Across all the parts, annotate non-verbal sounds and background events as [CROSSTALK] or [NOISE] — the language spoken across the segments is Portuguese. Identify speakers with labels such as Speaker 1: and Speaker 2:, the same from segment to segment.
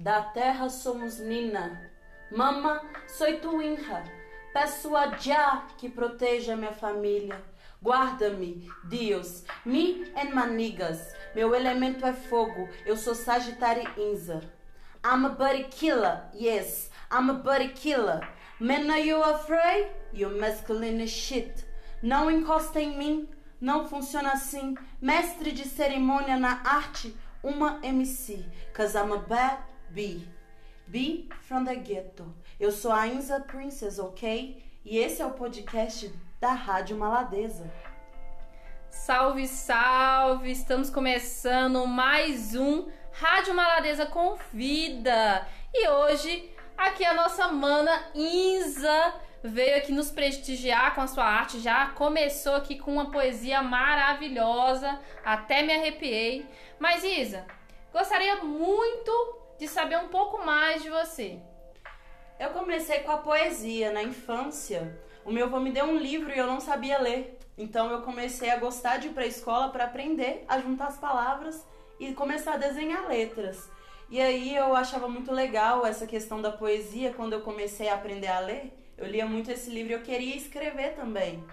Speaker 1: Da terra somos Nina. Mama, sou tu hija. Peço a Jah que proteja minha família. Guarda-me, Deus, me and manigas. Meu elemento é fogo, eu sou Sagitário Inza. I'm a buddy killer, yes, I'm a buddy killer. Man, are you afraid? You masculine as shit. Não encosta em mim, não funciona assim. Mestre de cerimônia na arte, uma MC. Cause I'm a bad bee. Bee from the ghetto. Eu sou a Inza Princess, ok? E esse é o podcast da Rádio Maladeza.
Speaker 2: Salve, salve! Estamos começando mais um Rádio Maladeza Convida. E hoje, aqui a nossa mana Inza veio aqui nos prestigiar com a sua arte. Já começou aqui com uma poesia maravilhosa, até me arrepiei. Mas Isa, gostaria muito de saber um pouco mais de você.
Speaker 1: Eu comecei com a poesia na infância. O meu avô me deu um livro e eu não sabia ler. Então eu comecei a gostar de ir para a escola para aprender a juntar as palavras e começar a desenhar letras. E aí eu achava muito legal essa questão da poesia quando eu comecei a aprender a ler. Eu lia muito esse livro e eu queria escrever também.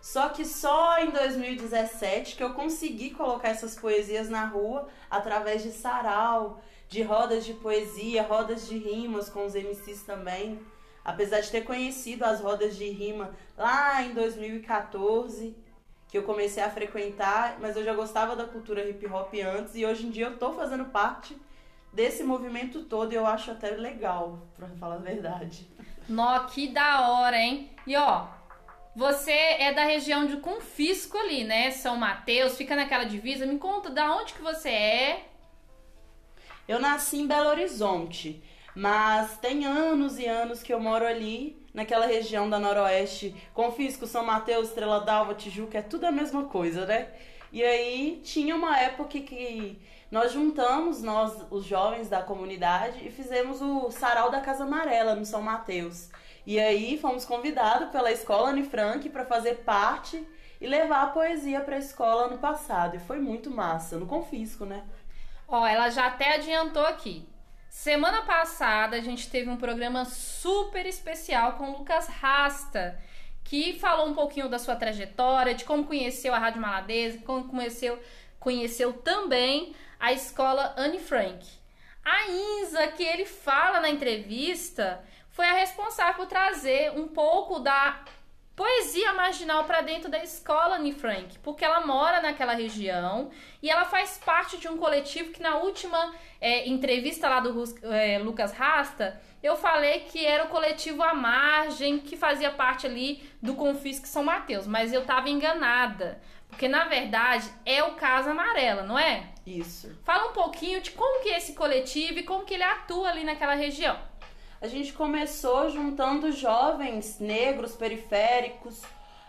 Speaker 1: Só que só em 2017 que eu consegui colocar essas poesias na rua através de sarau, de rodas de poesia, rodas de rimas com os MCs também. Apesar de ter conhecido as rodas de rima lá em 2014, que eu comecei a frequentar, mas eu já gostava da cultura hip hop antes e hoje em dia eu tô fazendo parte desse movimento todo e eu acho até legal, pra falar a verdade.
Speaker 2: Nó, que da hora, hein? E ó, você é da região de Confisco ali, né? São Mateus, fica naquela divisa. Me conta da onde que você é?
Speaker 1: Eu nasci em Belo Horizonte, mas tem anos e anos que eu moro ali, naquela região da Noroeste. Confisco, São Mateus, Estrela d'Alva, Tijuca, é tudo a mesma coisa, né? E aí tinha uma época que nós juntamos, nós, os jovens da comunidade, e fizemos o Sarau da Casa Amarela, no São Mateus. E aí fomos convidados pela escola Anne Frank para fazer parte e levar a poesia para a escola ano passado. E foi muito massa, no confisco, né?
Speaker 2: Ó, ela já até adiantou aqui. Semana passada a gente teve um programa super especial com o Lucas Rasta, que falou um pouquinho da sua trajetória, de como conheceu a Rádio Maladeza, como conheceu, conheceu também a escola Anne Frank. A Inza, que ele fala na entrevista, foi a responsável por trazer um pouco da poesia marginal para dentro da escola Anne Frank, porque ela mora naquela região e ela faz parte de um coletivo que na última é, entrevista lá do é, Lucas Rasta, eu falei que era o coletivo à margem, que fazia parte ali do Confisque São Mateus, mas eu tava enganada, porque na verdade é o Casa Amarela, não é?
Speaker 1: Isso.
Speaker 2: Fala um pouquinho de como que é esse coletivo e como que ele atua ali naquela região
Speaker 1: a gente começou juntando jovens negros periféricos,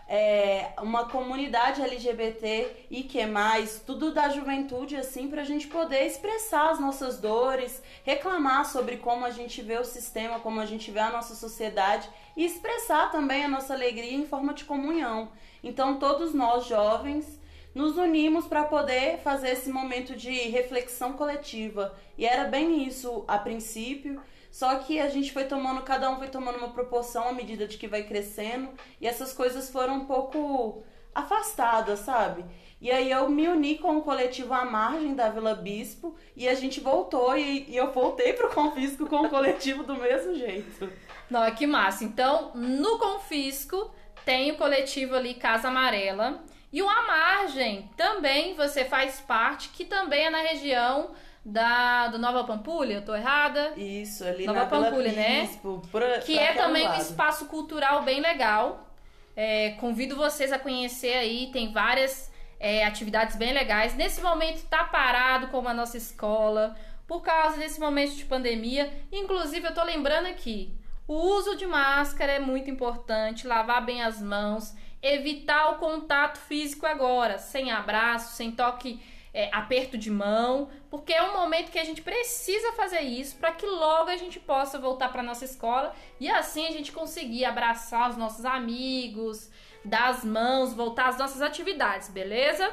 Speaker 1: é, uma comunidade LGBT e que mais, tudo da juventude assim, para a gente poder expressar as nossas dores, reclamar sobre como a gente vê o sistema, como a gente vê a nossa sociedade e expressar também a nossa alegria em forma de comunhão. Então, todos nós jovens nos unimos para poder fazer esse momento de reflexão coletiva. E era bem isso a princípio. Só que a gente foi tomando, cada um foi tomando uma proporção à medida de que vai crescendo, e essas coisas foram um pouco afastadas, sabe? E aí eu me uni com o coletivo à margem da Vila Bispo e a gente voltou e, e eu voltei pro Confisco com o coletivo do mesmo jeito.
Speaker 2: Não, que massa. Então, no Confisco tem o coletivo ali Casa Amarela e o à margem também você faz parte, que também é na região da do Nova Pampulha, eu tô errada?
Speaker 1: Isso, ali
Speaker 2: Nova
Speaker 1: na
Speaker 2: Pampulha,
Speaker 1: né? Pra,
Speaker 2: que é também lado. um espaço cultural bem legal. É, convido vocês a conhecer aí, tem várias é, atividades bem legais. Nesse momento tá parado como a nossa escola, por causa desse momento de pandemia. Inclusive, eu tô lembrando aqui, o uso de máscara é muito importante, lavar bem as mãos, evitar o contato físico agora, sem abraço, sem toque é, aperto de mão, porque é um momento que a gente precisa fazer isso para que logo a gente possa voltar para nossa escola e assim a gente conseguir abraçar os nossos amigos, dar as mãos, voltar às nossas atividades, beleza?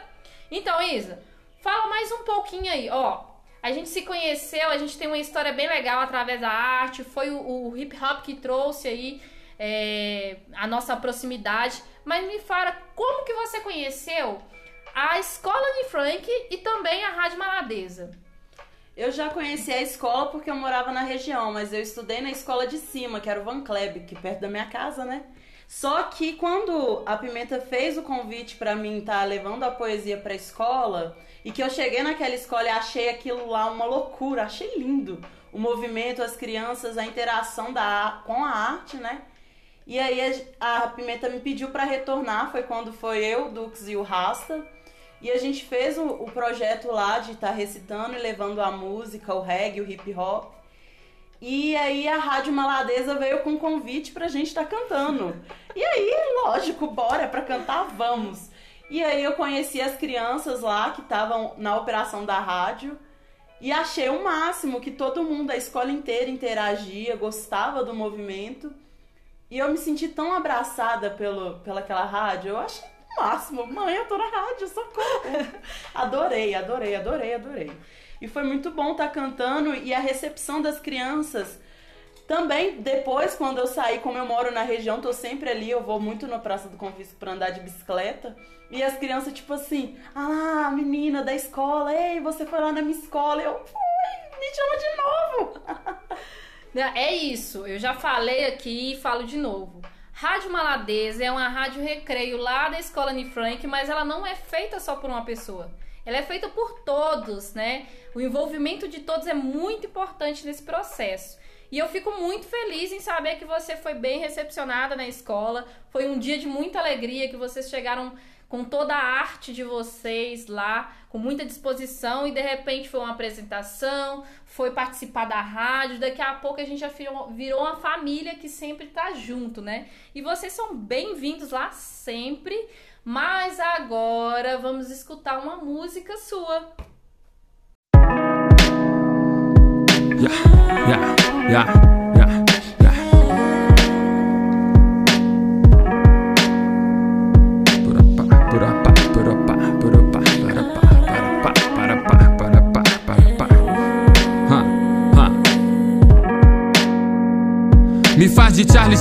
Speaker 2: Então, Isa, fala mais um pouquinho aí, ó.
Speaker 3: A gente se conheceu, a gente tem uma história bem legal através da arte. Foi o, o hip hop que trouxe aí é, a nossa proximidade. Mas me fala, como que você conheceu a escola de Frank e também a Rádio Maladeza?
Speaker 1: Eu já conheci a escola porque eu morava na região, mas eu estudei na escola de cima, que era o Van Kleb, que é perto da minha casa, né? Só que quando a Pimenta fez o convite para mim estar tá levando a poesia para a escola, e que eu cheguei naquela escola e achei aquilo lá uma loucura, achei lindo. O movimento, as crianças, a interação da, com a arte, né? E aí a, a Pimenta me pediu para retornar, foi quando foi eu, Dux e o Rasta. E a gente fez o, o projeto lá de estar tá recitando e levando a música, o reggae, o hip hop. E aí a Rádio Maladeza veio com um convite pra gente estar tá cantando. E aí, lógico, bora pra cantar, vamos. E aí eu conheci as crianças lá que estavam na operação da rádio e achei o máximo que todo mundo, a escola inteira interagia, gostava do movimento. E eu me senti tão abraçada pelo, pelaquela rádio, eu achei máximo. Mãe, eu tô na rádio, socorro. [LAUGHS] adorei, adorei, adorei, adorei. E foi muito bom estar tá cantando e a recepção das crianças. Também, depois, quando eu saí, como eu moro na região, tô sempre ali, eu vou muito na Praça do Confisco pra andar de bicicleta. E as crianças, tipo assim, ah, menina da escola, ei, você foi lá na minha escola. Eu, fui, me chama de novo. [LAUGHS]
Speaker 3: É isso, eu já falei aqui e falo de novo. Rádio Maladeza é uma rádio recreio lá da Escola Anne Frank, mas ela não é feita só por uma pessoa. Ela é feita por todos, né? O envolvimento de todos é muito importante nesse processo. E eu fico muito feliz em saber que você foi bem recepcionada na escola. Foi um dia de muita alegria que vocês chegaram com toda a arte de vocês lá, com muita disposição e de repente foi uma apresentação, foi participar da rádio, daqui a pouco a gente já virou uma família que sempre tá junto, né? E vocês são bem-vindos lá sempre, mas agora vamos escutar uma música sua. Yeah, yeah, yeah.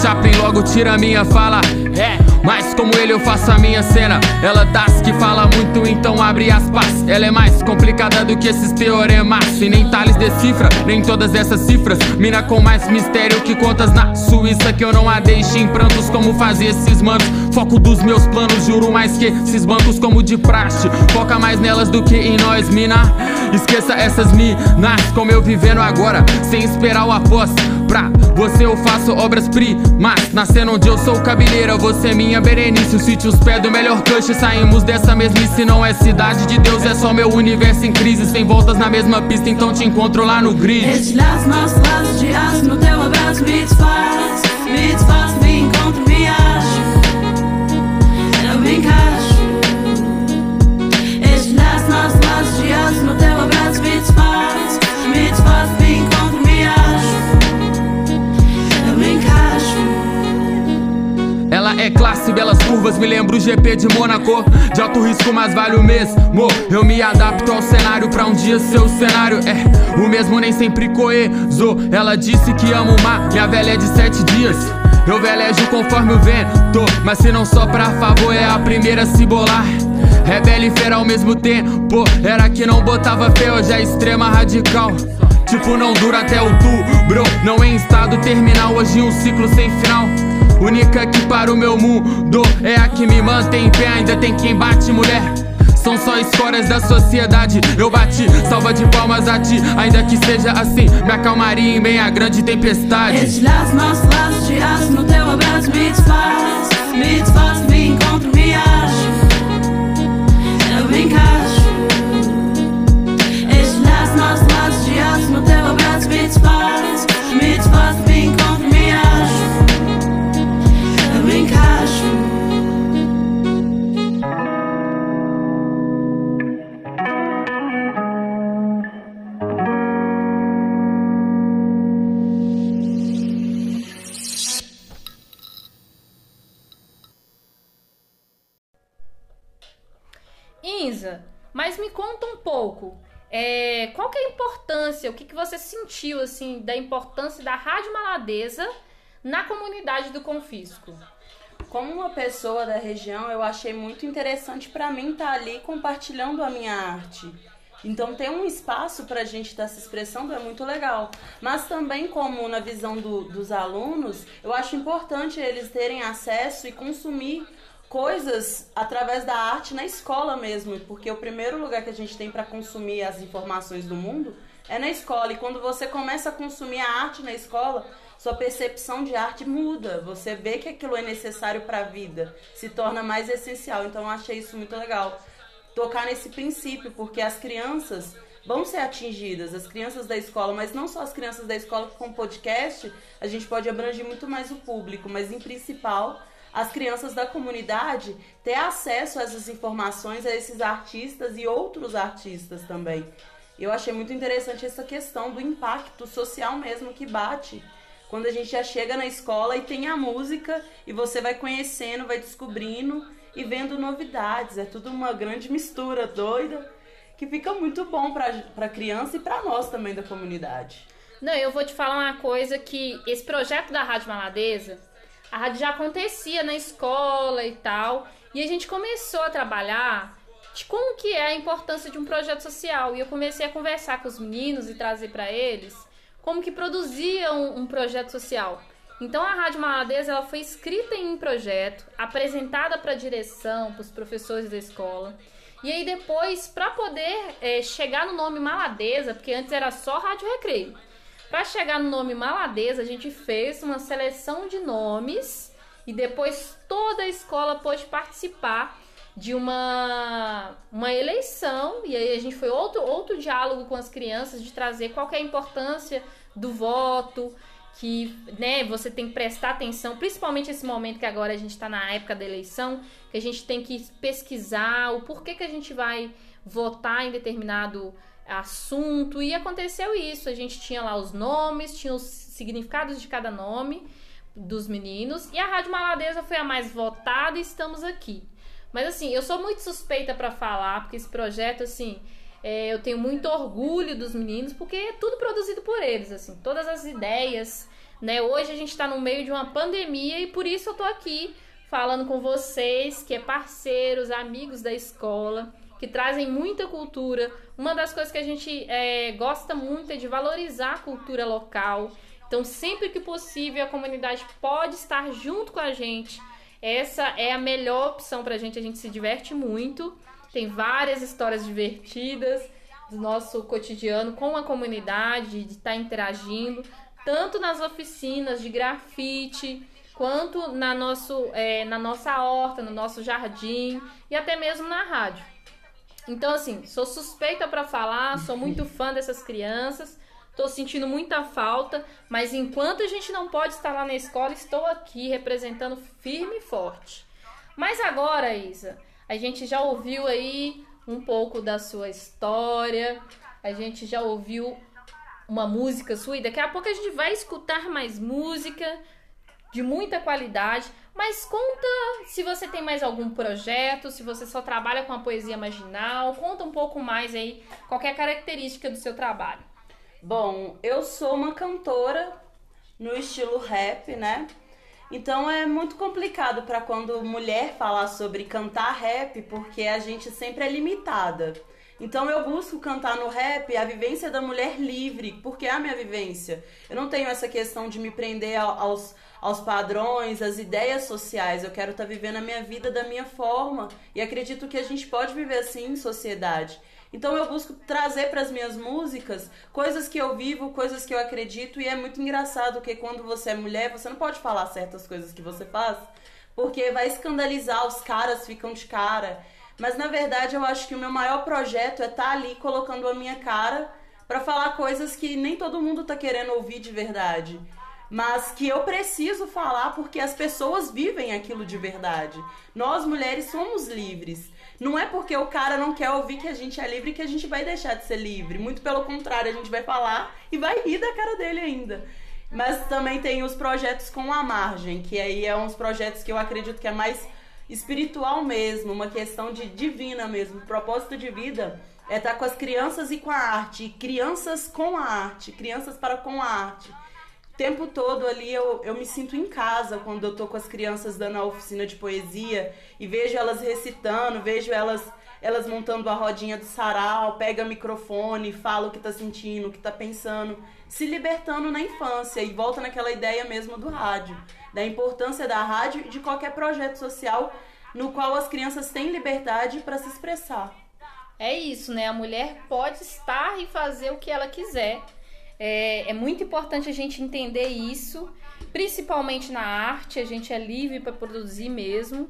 Speaker 3: Chaplin, logo tira minha fala. É, mas como ele eu faço a minha cena. Ela das que fala muito, então abre aspas. Ela é mais complicada do que esses teoremas. E nem Thales decifra, nem todas essas cifras. Mina com mais mistério que contas na Suíça. Que eu não a deixe em prantos como fazia esses manos. Foco dos meus planos, juro mais que esses bancos como de praxe. Foca mais nelas do que em nós, mina. Esqueça essas minas, como eu vivendo agora, sem esperar o após. Pra você eu faço obras-primas Nascendo onde eu sou cabeleira Você é minha Berenice. O sítio os pés do melhor cush Saímos dessa mesmice Não é cidade de Deus. É só meu universo em crise Sem voltas na mesma pista Então te encontro lá no grid. Laços, nossos laços de aço No teu abraço. Me desfaz Me desfaz, me encontro, É classe, belas curvas, me lembro o GP de Mônaco. De alto risco, mas vale o mesmo. Eu me adapto ao cenário pra um dia seu cenário é o mesmo, nem sempre coeso. Ela disse que amo o mar, minha velha é de sete dias. Eu velejo conforme o vento, mas se não só pra favor, é a primeira a se bolar. Rebelde e feira ao mesmo tempo, era que não botava fé, hoje é extrema radical. Tipo, não dura até outubro, não em estado terminal, hoje um ciclo sem final. Única que para o meu mundo é a que me mantém em pé. Ainda tem quem bate, mulher. São só escórias da sociedade. Eu bati, salva de palmas a ti. Ainda que seja assim, me acalmaria em meia grande tempestade. Esses laços, nossos laços de aço no teu abraço me desfaz. Me desfaz, me encontro, me acho. Eu me encaixo. Esses laços, nossos laços de aço no teu abraço. Me desfaz,
Speaker 2: é, qual que é a importância, o que, que você sentiu assim da importância da Rádio Maladeza na comunidade do Confisco?
Speaker 1: Como uma pessoa da região, eu achei muito interessante para mim estar tá ali compartilhando a minha arte. Então ter um espaço para a gente estar se expressando é muito legal. Mas também como na visão do, dos alunos, eu acho importante eles terem acesso e consumir coisas através da arte na escola mesmo, porque o primeiro lugar que a gente tem para consumir as informações do mundo é na escola. E quando você começa a consumir a arte na escola, sua percepção de arte muda. Você vê que aquilo é necessário para a vida, se torna mais essencial. Então eu achei isso muito legal. Tocar nesse princípio, porque as crianças vão ser atingidas, as crianças da escola, mas não só as crianças da escola, com podcast a gente pode abranger muito mais o público, mas em principal as crianças da comunidade ter acesso a essas informações, a esses artistas e outros artistas também. Eu achei muito interessante essa questão do impacto social mesmo que bate quando a gente já chega na escola e tem a música e você vai conhecendo, vai descobrindo e vendo novidades. É tudo uma grande mistura doida que fica muito bom para criança e para nós também da comunidade.
Speaker 2: Não, eu vou te falar uma coisa que esse projeto da Rádio Maladeza a rádio já acontecia na escola e tal. E a gente começou a trabalhar de como que é a importância de um projeto social. E eu comecei a conversar com os meninos e trazer para eles como que produzia um, um, projeto social. Então a Rádio Maladeza ela foi escrita em um projeto, apresentada para a direção, para os professores da escola. E aí depois, para poder é, chegar no nome Maladeza, porque antes era só Rádio Recreio. Para chegar no nome Maladeza, a gente fez uma seleção de nomes e depois toda a escola pôde participar de uma, uma eleição. E aí a gente foi outro, outro diálogo com as crianças de trazer qual é a importância do voto, que né, você tem que prestar atenção, principalmente esse momento que agora a gente está na época da eleição, que a gente tem que pesquisar o porquê que a gente vai votar em determinado assunto e aconteceu isso. A gente tinha lá os nomes, tinha os significados de cada nome dos meninos e a Rádio Maladeza foi a mais votada e estamos aqui. Mas assim, eu sou muito suspeita para falar porque esse projeto assim, é, eu tenho muito orgulho dos meninos porque é tudo produzido por eles, assim, todas as ideias, né? Hoje a gente está no meio de uma pandemia e por isso eu tô aqui falando com vocês, que é parceiros, amigos da escola que trazem muita cultura. Uma das coisas que a gente é, gosta muito é de valorizar a cultura local. Então, sempre que possível, a comunidade pode estar junto com a gente. Essa é a melhor opção para a gente. A gente se diverte muito. Tem várias histórias divertidas do nosso cotidiano com a comunidade, de estar tá interagindo, tanto nas oficinas de grafite, quanto na, nosso, é, na nossa horta, no nosso jardim e até mesmo na rádio. Então, assim, sou suspeita para falar, sou muito fã dessas crianças, tô sentindo muita falta, mas enquanto a gente não pode estar lá na escola, estou aqui representando firme e forte. Mas agora, Isa, a gente já ouviu aí um pouco da sua história, a gente já ouviu uma música sua e daqui a pouco a gente vai escutar mais música de muita qualidade. Mas conta se você tem mais algum projeto, se você só trabalha com a poesia marginal, conta um pouco mais aí qualquer característica do seu trabalho.
Speaker 1: Bom, eu sou uma cantora no estilo rap, né? Então é muito complicado para quando mulher falar sobre cantar rap, porque a gente sempre é limitada. Então eu busco cantar no rap a vivência da mulher livre, porque é a minha vivência. Eu não tenho essa questão de me prender aos aos padrões, às ideias sociais. Eu quero estar tá vivendo a minha vida da minha forma e acredito que a gente pode viver assim em sociedade. Então eu busco trazer para as minhas músicas coisas que eu vivo, coisas que eu acredito e é muito engraçado que quando você é mulher, você não pode falar certas coisas que você faz, porque vai escandalizar, os caras ficam de cara. Mas na verdade eu acho que o meu maior projeto é estar tá ali colocando a minha cara para falar coisas que nem todo mundo tá querendo ouvir de verdade mas que eu preciso falar porque as pessoas vivem aquilo de verdade. Nós mulheres somos livres. Não é porque o cara não quer ouvir que a gente é livre que a gente vai deixar de ser livre. Muito pelo contrário, a gente vai falar e vai rir da cara dele ainda. Mas também tem os projetos com a margem, que aí é uns projetos que eu acredito que é mais espiritual mesmo, uma questão de divina mesmo, propósito de vida é estar com as crianças e com a arte, crianças com a arte, crianças para com a arte. O tempo todo ali eu, eu me sinto em casa quando eu tô com as crianças dando a oficina de poesia e vejo elas recitando, vejo elas elas montando a rodinha do sarau, pega microfone, fala o que tá sentindo, o que tá pensando, se libertando na infância e volta naquela ideia mesmo do rádio, da importância da rádio e de qualquer projeto social no qual as crianças têm liberdade para se expressar.
Speaker 2: É isso, né? A mulher pode estar e fazer o que ela quiser. É, é muito importante a gente entender isso, principalmente na arte, a gente é livre para produzir mesmo.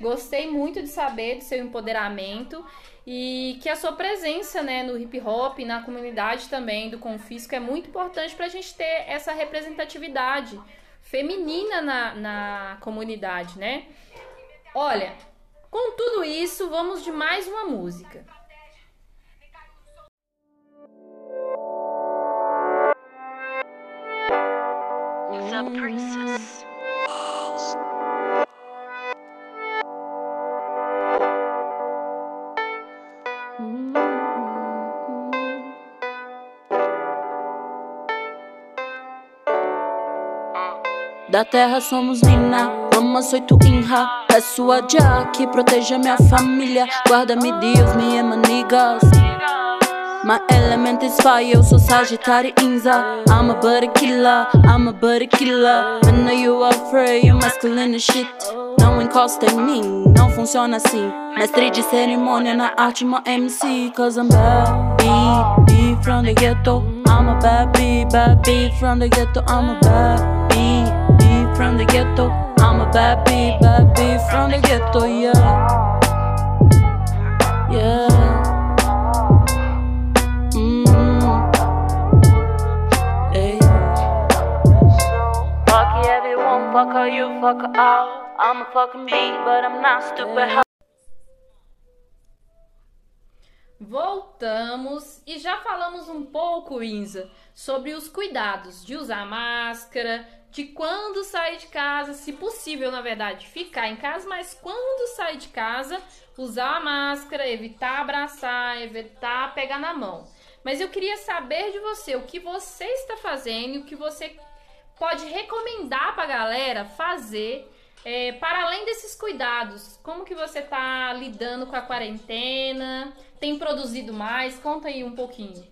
Speaker 2: Gostei muito de saber do seu empoderamento e que a sua presença né, no hip hop, na comunidade também do Confisco é muito importante para a gente ter essa representatividade feminina na, na comunidade, né? Olha, com tudo isso, vamos de mais uma música. The Princess.
Speaker 4: Da terra somos mina, mama sou tu inha. Peço a Jah que proteja minha família. Guarda-me Deus, me ama niggas My element is fire, eu sou Sagitário Inza. I'm a buddy killer, I'm a buddy killer. When are you afraid, you masculine shit. Não encosta em mim, não funciona assim. Mestre de cerimônia na arte, my MC Cause I'm bad, bee, bee from the ghetto. I'm a bad bee, bad from the ghetto. I'm a bad from the ghetto. I'm a bad bee, bad bee from the ghetto, yeah. Yeah. Mm. Fuck all you, fuck all. I'm a fucking bee, but I'm not stupid.
Speaker 2: Voltamos e já falamos um pouco, Inza, sobre os cuidados de usar máscara, de quando sair de casa, se possível, na verdade, ficar em casa, mas quando sair de casa, usar a máscara, evitar abraçar, evitar pegar na mão. Mas eu queria saber de você o que você está fazendo, o que você pode recomendar para a galera fazer é, para além desses cuidados. Como que você está lidando com a quarentena? Tem produzido mais? Conta aí um pouquinho.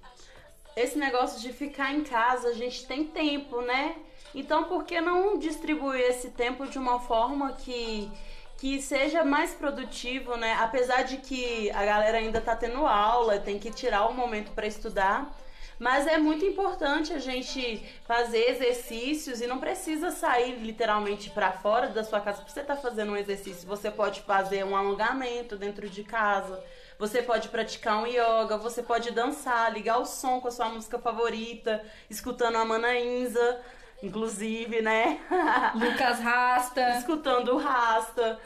Speaker 1: Esse negócio de ficar em casa, a gente tem tempo, né? Então, por que não distribuir esse tempo de uma forma que que seja mais produtivo, né? Apesar de que a galera ainda tá tendo aula, tem que tirar o um momento para estudar, mas é muito importante a gente fazer exercícios e não precisa sair literalmente para fora da sua casa para você estar tá fazendo um exercício. Você pode fazer um alongamento dentro de casa. Você pode praticar um yoga, você pode dançar, ligar o som com a sua música favorita, escutando a Manaínza, inclusive, né? [LAUGHS]
Speaker 2: Lucas Rasta.
Speaker 1: Escutando o Rasta.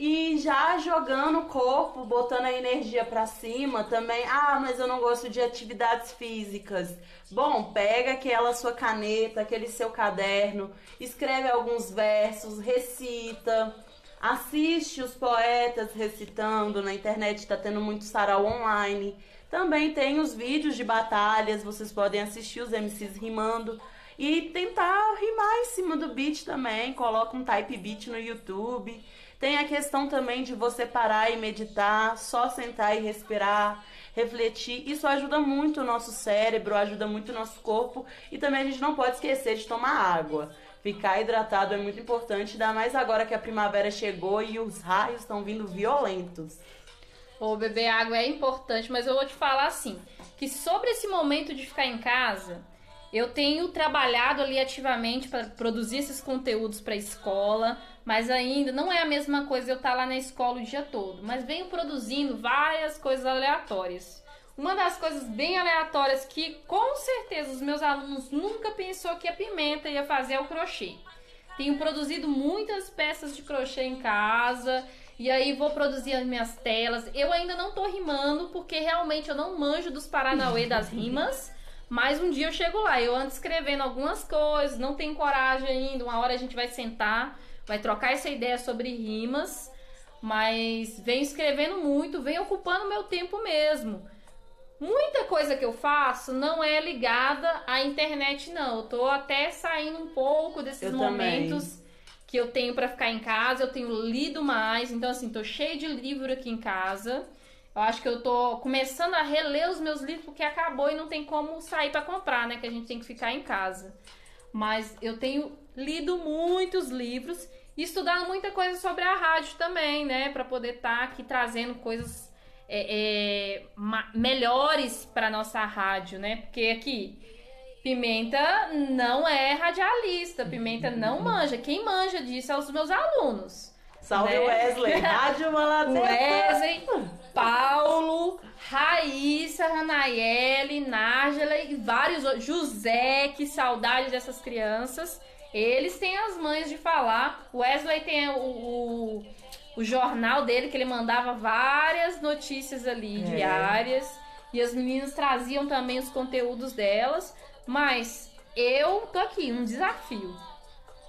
Speaker 1: E já jogando o corpo, botando a energia para cima também. Ah, mas eu não gosto de atividades físicas. Bom, pega aquela sua caneta, aquele seu caderno, escreve alguns versos, recita, assiste os poetas recitando. Na internet está tendo muito sarau online. Também tem os vídeos de batalhas, vocês podem assistir os MCs rimando e tentar rimar em cima do beat também. Coloca um type beat no YouTube. Tem a questão também de você parar e meditar, só sentar e respirar, refletir. Isso ajuda muito o nosso cérebro, ajuda muito o nosso corpo e também a gente não pode esquecer de tomar água. Ficar hidratado é muito importante, ainda mais agora que a primavera chegou e os raios estão vindo violentos.
Speaker 2: O beber água é importante, mas eu vou te falar assim, que sobre esse momento de ficar em casa, eu tenho trabalhado ali ativamente para produzir esses conteúdos para a escola, mas ainda não é a mesma coisa eu estar tá lá na escola o dia todo. Mas venho produzindo várias coisas aleatórias. Uma das coisas bem aleatórias que com certeza os meus alunos nunca pensou que a pimenta ia fazer é o crochê. Tenho produzido muitas peças de crochê em casa. E aí vou produzir as minhas telas. Eu ainda não tô rimando, porque realmente eu não manjo dos Paranauê das rimas. Mas um dia eu chego lá, eu ando escrevendo algumas coisas, não tenho coragem ainda. Uma hora a gente vai sentar, vai trocar essa ideia sobre rimas, mas venho escrevendo muito, venho ocupando meu tempo mesmo. Muita coisa que eu faço não é ligada à internet, não. Eu tô até saindo um pouco desses
Speaker 1: Eu
Speaker 2: momentos
Speaker 1: também.
Speaker 2: que eu tenho pra ficar em casa. Eu tenho lido mais, então assim, tô cheio de livro aqui em casa. Eu acho que eu tô começando a reler os meus livros porque acabou e não tem como sair pra comprar, né? Que a gente tem que ficar em casa. Mas eu tenho lido muitos livros e estudado muita coisa sobre a rádio também, né? Pra poder estar aqui trazendo coisas é, é, melhores para nossa rádio, né? Porque aqui Pimenta não é radialista, Pimenta não [LAUGHS] manja. Quem manja disso são os meus alunos.
Speaker 1: Salve
Speaker 2: Né?
Speaker 1: Wesley, Rádio [LAUGHS] Maladeta.
Speaker 2: Wesley, Paulo, Raíssa, Ranaiele, Nájela e vários outros. José, que saudade dessas crianças. Eles têm as mães de falar. O Wesley tem o, o, o jornal dele, que ele mandava várias notícias ali
Speaker 1: É.
Speaker 2: diárias. E as meninas traziam também os conteúdos delas. Mas eu tô aqui, um desafio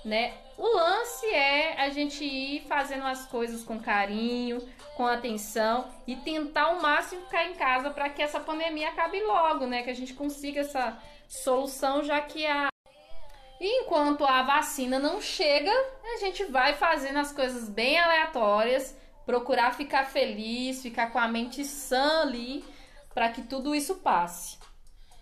Speaker 2: né? O lance é a gente ir fazendo as coisas com carinho, com atenção e tentar ao máximo ficar em casa para que essa pandemia acabe logo, né? Que a gente consiga essa solução, já que a e enquanto a vacina não chega, a gente vai fazendo as coisas bem aleatórias, procurar ficar feliz, ficar com a mente sã ali, para que tudo isso passe.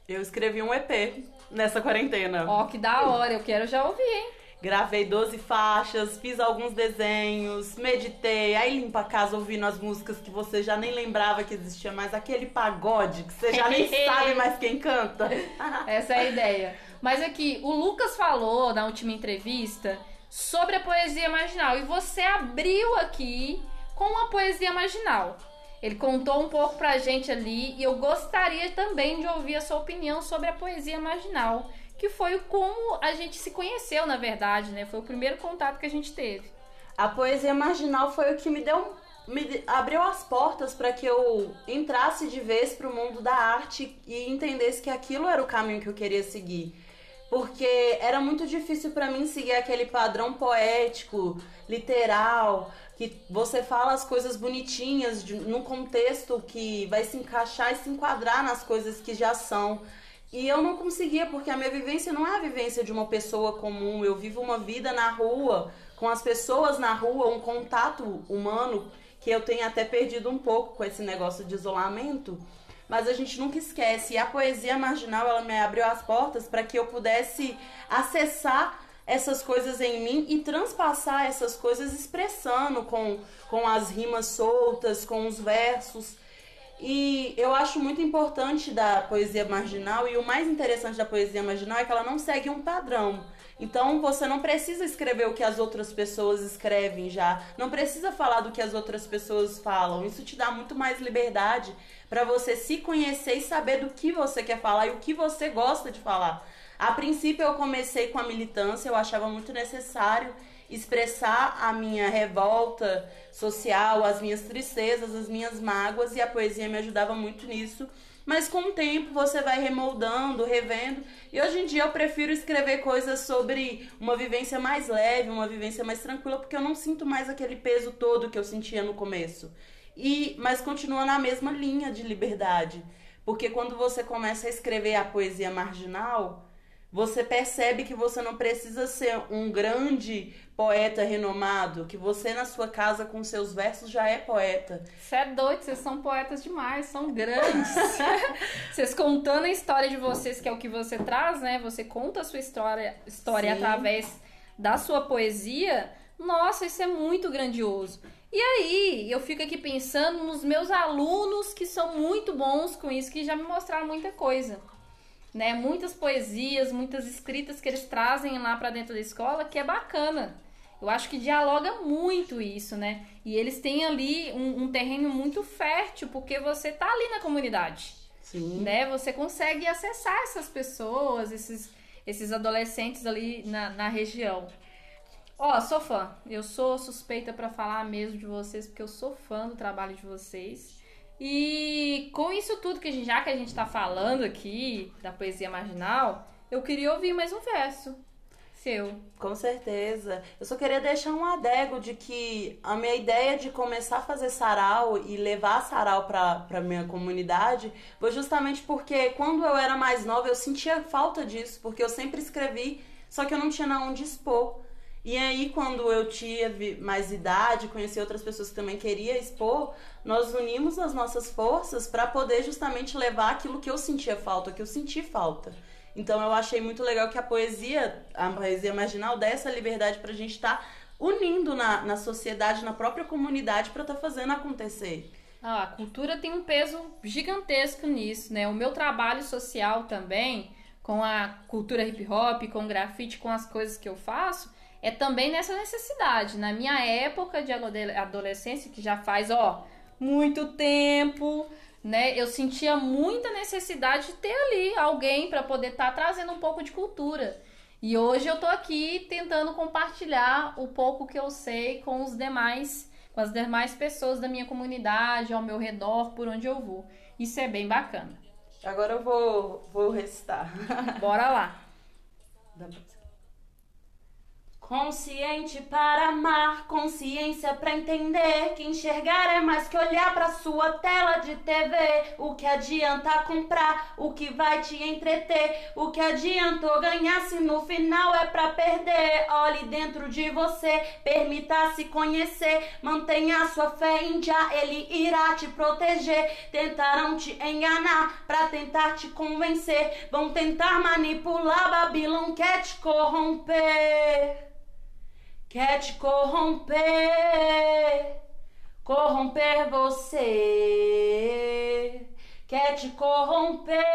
Speaker 1: Eu escrevi um EP nessa quarentena.
Speaker 2: Ó, que da hora, eu quero já ouvir, hein?
Speaker 1: Gravei 12 faixas, fiz alguns desenhos, meditei, aí limpa a casa ouvindo as músicas que você já nem lembrava que existia mais, aquele pagode que você já nem [LAUGHS] sabe mais quem canta. [LAUGHS]
Speaker 2: Essa é a ideia. Mas aqui, o Lucas falou na última entrevista sobre a poesia marginal. E você abriu aqui com a poesia marginal. Ele contou um pouco pra gente ali e eu gostaria também de ouvir a sua opinião sobre a poesia marginal, que foi como a gente se conheceu, na verdade, né? Foi o primeiro contato que a gente teve.
Speaker 1: A poesia marginal foi o que me deu me abriu as portas para que eu entrasse de vez pro mundo da arte e entendesse que aquilo era o caminho que eu queria seguir. Porque era muito difícil para mim seguir aquele padrão poético, literal, que você fala as coisas bonitinhas de, num contexto que vai se encaixar e se enquadrar nas coisas que já são. E eu não conseguia, porque a minha vivência não é a vivência de uma pessoa comum. Eu vivo uma vida na rua, com as pessoas na rua, um contato humano que eu tenho até perdido um pouco com esse negócio de isolamento. Mas a gente nunca esquece. E a poesia marginal, ela me abriu as portas para que eu pudesse acessar essas coisas em mim e transpassar essas coisas expressando com, com as rimas soltas, com os versos. E eu acho muito importante da poesia marginal, e o mais interessante da poesia marginal é que ela não segue um padrão. Então você não precisa escrever o que as outras pessoas escrevem já, não precisa falar do que as outras pessoas falam. Isso te dá muito mais liberdade para você se conhecer e saber do que você quer falar e o que você gosta de falar. A princípio eu comecei com a militância, eu achava muito necessário expressar a minha revolta social, as minhas tristezas, as minhas mágoas e a poesia me ajudava muito nisso. Mas com o tempo você vai remoldando, revendo. E hoje em dia eu prefiro escrever coisas sobre uma vivência mais leve, uma vivência mais tranquila, porque eu não sinto mais aquele peso todo que eu sentia no começo. E mas continua na mesma linha de liberdade, porque quando você começa a escrever a poesia marginal, você percebe que você não precisa ser um grande poeta renomado, que você na sua casa com seus versos já é poeta.
Speaker 2: Você é doido, vocês são poetas demais, são grandes. [LAUGHS] vocês contando a história de vocês, que é o que você traz, né? Você conta a sua história, história
Speaker 1: Sim.
Speaker 2: através da sua poesia. Nossa, isso é muito grandioso. E aí, eu fico aqui pensando nos meus alunos que são muito bons com isso, que já me mostraram muita coisa. Né? Muitas poesias, muitas escritas que eles trazem lá pra dentro da escola, que é bacana. Eu acho que dialoga muito isso, né? E eles têm ali um, um terreno muito fértil, porque você tá ali na comunidade,
Speaker 1: Sim.
Speaker 2: né? Você consegue acessar essas pessoas, esses, esses adolescentes ali na, na região. Ó, sou fã. Eu sou suspeita pra falar mesmo de vocês, porque eu sou fã do trabalho de vocês. E com isso tudo que gente, já que a gente tá falando aqui da poesia marginal, eu queria ouvir mais um verso. Se teu.
Speaker 1: Com certeza. Eu só queria deixar um adego de que a minha ideia de começar a fazer sarau e levar sarau pra minha comunidade foi justamente porque quando eu era mais nova eu sentia falta disso, porque eu sempre escrevi, só que eu não tinha na onde expor. E aí, quando eu tive mais idade, conheci outras pessoas que também queriam expor, nós unimos as nossas forças para poder justamente levar aquilo que eu sentia falta, que eu senti falta. Então eu achei muito legal que a poesia, a poesia marginal, dê essa liberdade pra gente estar tá unindo na, na sociedade, na própria comunidade, para estar tá fazendo acontecer.
Speaker 2: Ah, a cultura tem um peso gigantesco nisso, né? O meu trabalho social também, com a cultura hip hop, com o grafite, com as coisas que eu faço, é também nessa necessidade. Na minha época de adolescência, que já faz, ó, muito tempo, né? Eu sentia muita necessidade de ter ali alguém para poder estar tá trazendo um pouco de cultura. E hoje eu tô aqui tentando compartilhar o pouco que eu sei com os demais, com as demais pessoas da minha comunidade, ao meu redor, por onde eu vou. Isso é bem bacana.
Speaker 1: Agora eu vou, vou recitar.
Speaker 2: Bora lá. [LAUGHS]
Speaker 1: Consciente para amar, consciência para entender que enxergar é mais que olhar para sua tela de TV. O que adianta comprar, o que vai te entreter, o que adiantou ganhar se no final é para perder. Olhe dentro de você, permita se conhecer, mantenha sua fé em já, ele irá te proteger. Tentarão te enganar para tentar te convencer, vão tentar manipular, Babilão quer te corromper quer te corromper, corromper você, quer te corromper.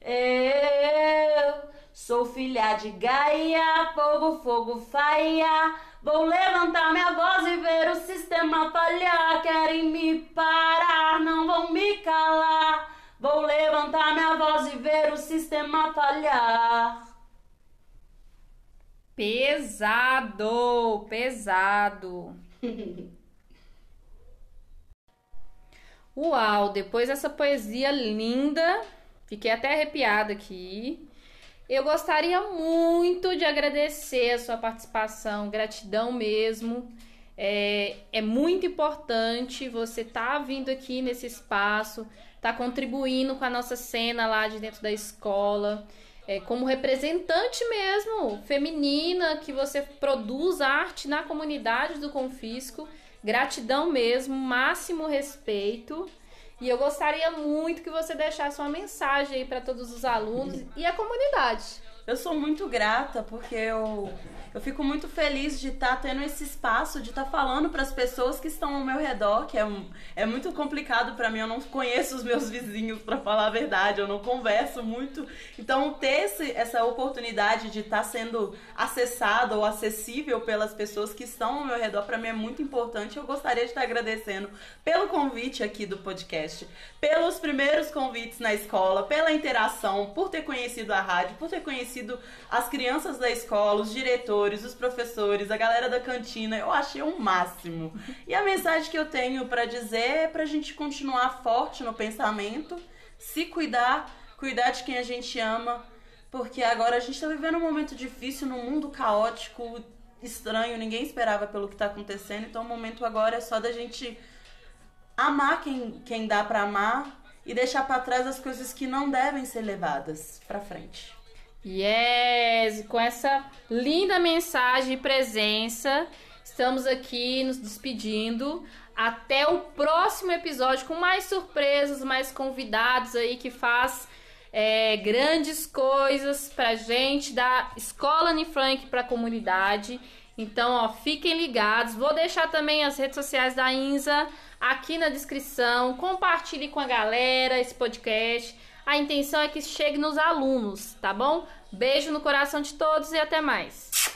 Speaker 1: Eu sou filha de Gaia, fogo, fogo, faia. Vou levantar minha voz e ver o sistema falhar. Querem me parar, não vão me calar. Vou levantar minha voz e ver o sistema falhar.
Speaker 2: Pesado, pesado. [LAUGHS] Uau, depois dessa poesia linda, fiquei até arrepiada aqui. Eu gostaria muito de agradecer a sua participação, gratidão mesmo. É, é muito importante você estar tá vindo aqui nesse espaço, tá contribuindo com a nossa cena lá de dentro da escola é, como representante mesmo feminina que você produz arte na comunidade do Confisco. Gratidão mesmo, máximo respeito. E eu gostaria muito que você deixasse uma mensagem aí para todos os alunos e a comunidade.
Speaker 1: Eu sou muito grata porque eu eu fico muito feliz de estar tá tendo esse espaço, de estar tá falando para as pessoas que estão ao meu redor, que é, é muito complicado para mim. Eu não conheço os meus vizinhos, para falar a verdade, eu não converso muito. Então, ter esse, essa oportunidade de estar tá sendo acessado ou acessível pelas pessoas que estão ao meu redor, para mim é muito importante. Eu gostaria de estar agradecendo pelo convite aqui do podcast, pelos primeiros convites na escola, pela interação, por ter conhecido a rádio, por ter conhecido as crianças da escola, os diretores os professores, a galera da cantina, eu achei o um máximo. E a mensagem que eu tenho para dizer é pra gente continuar forte no pensamento, se cuidar, cuidar de quem a gente ama, porque agora a gente tá vivendo um momento difícil, num mundo caótico, estranho, ninguém esperava pelo que tá acontecendo, então o momento agora é só da gente amar quem, quem dá para amar e deixar para trás as coisas que não devem ser levadas para frente.
Speaker 2: Yes! Com essa linda mensagem e presença, estamos aqui nos despedindo. Até o próximo episódio com mais surpresas, mais convidados aí que faz é, grandes coisas pra gente da Escola Anne Frank pra comunidade. Então, ó, fiquem ligados. Vou deixar também as redes sociais da Inza aqui na descrição. Compartilhe com a galera esse podcast. A intenção é que chegue nos alunos, tá bom? Beijo no coração de todos e até mais.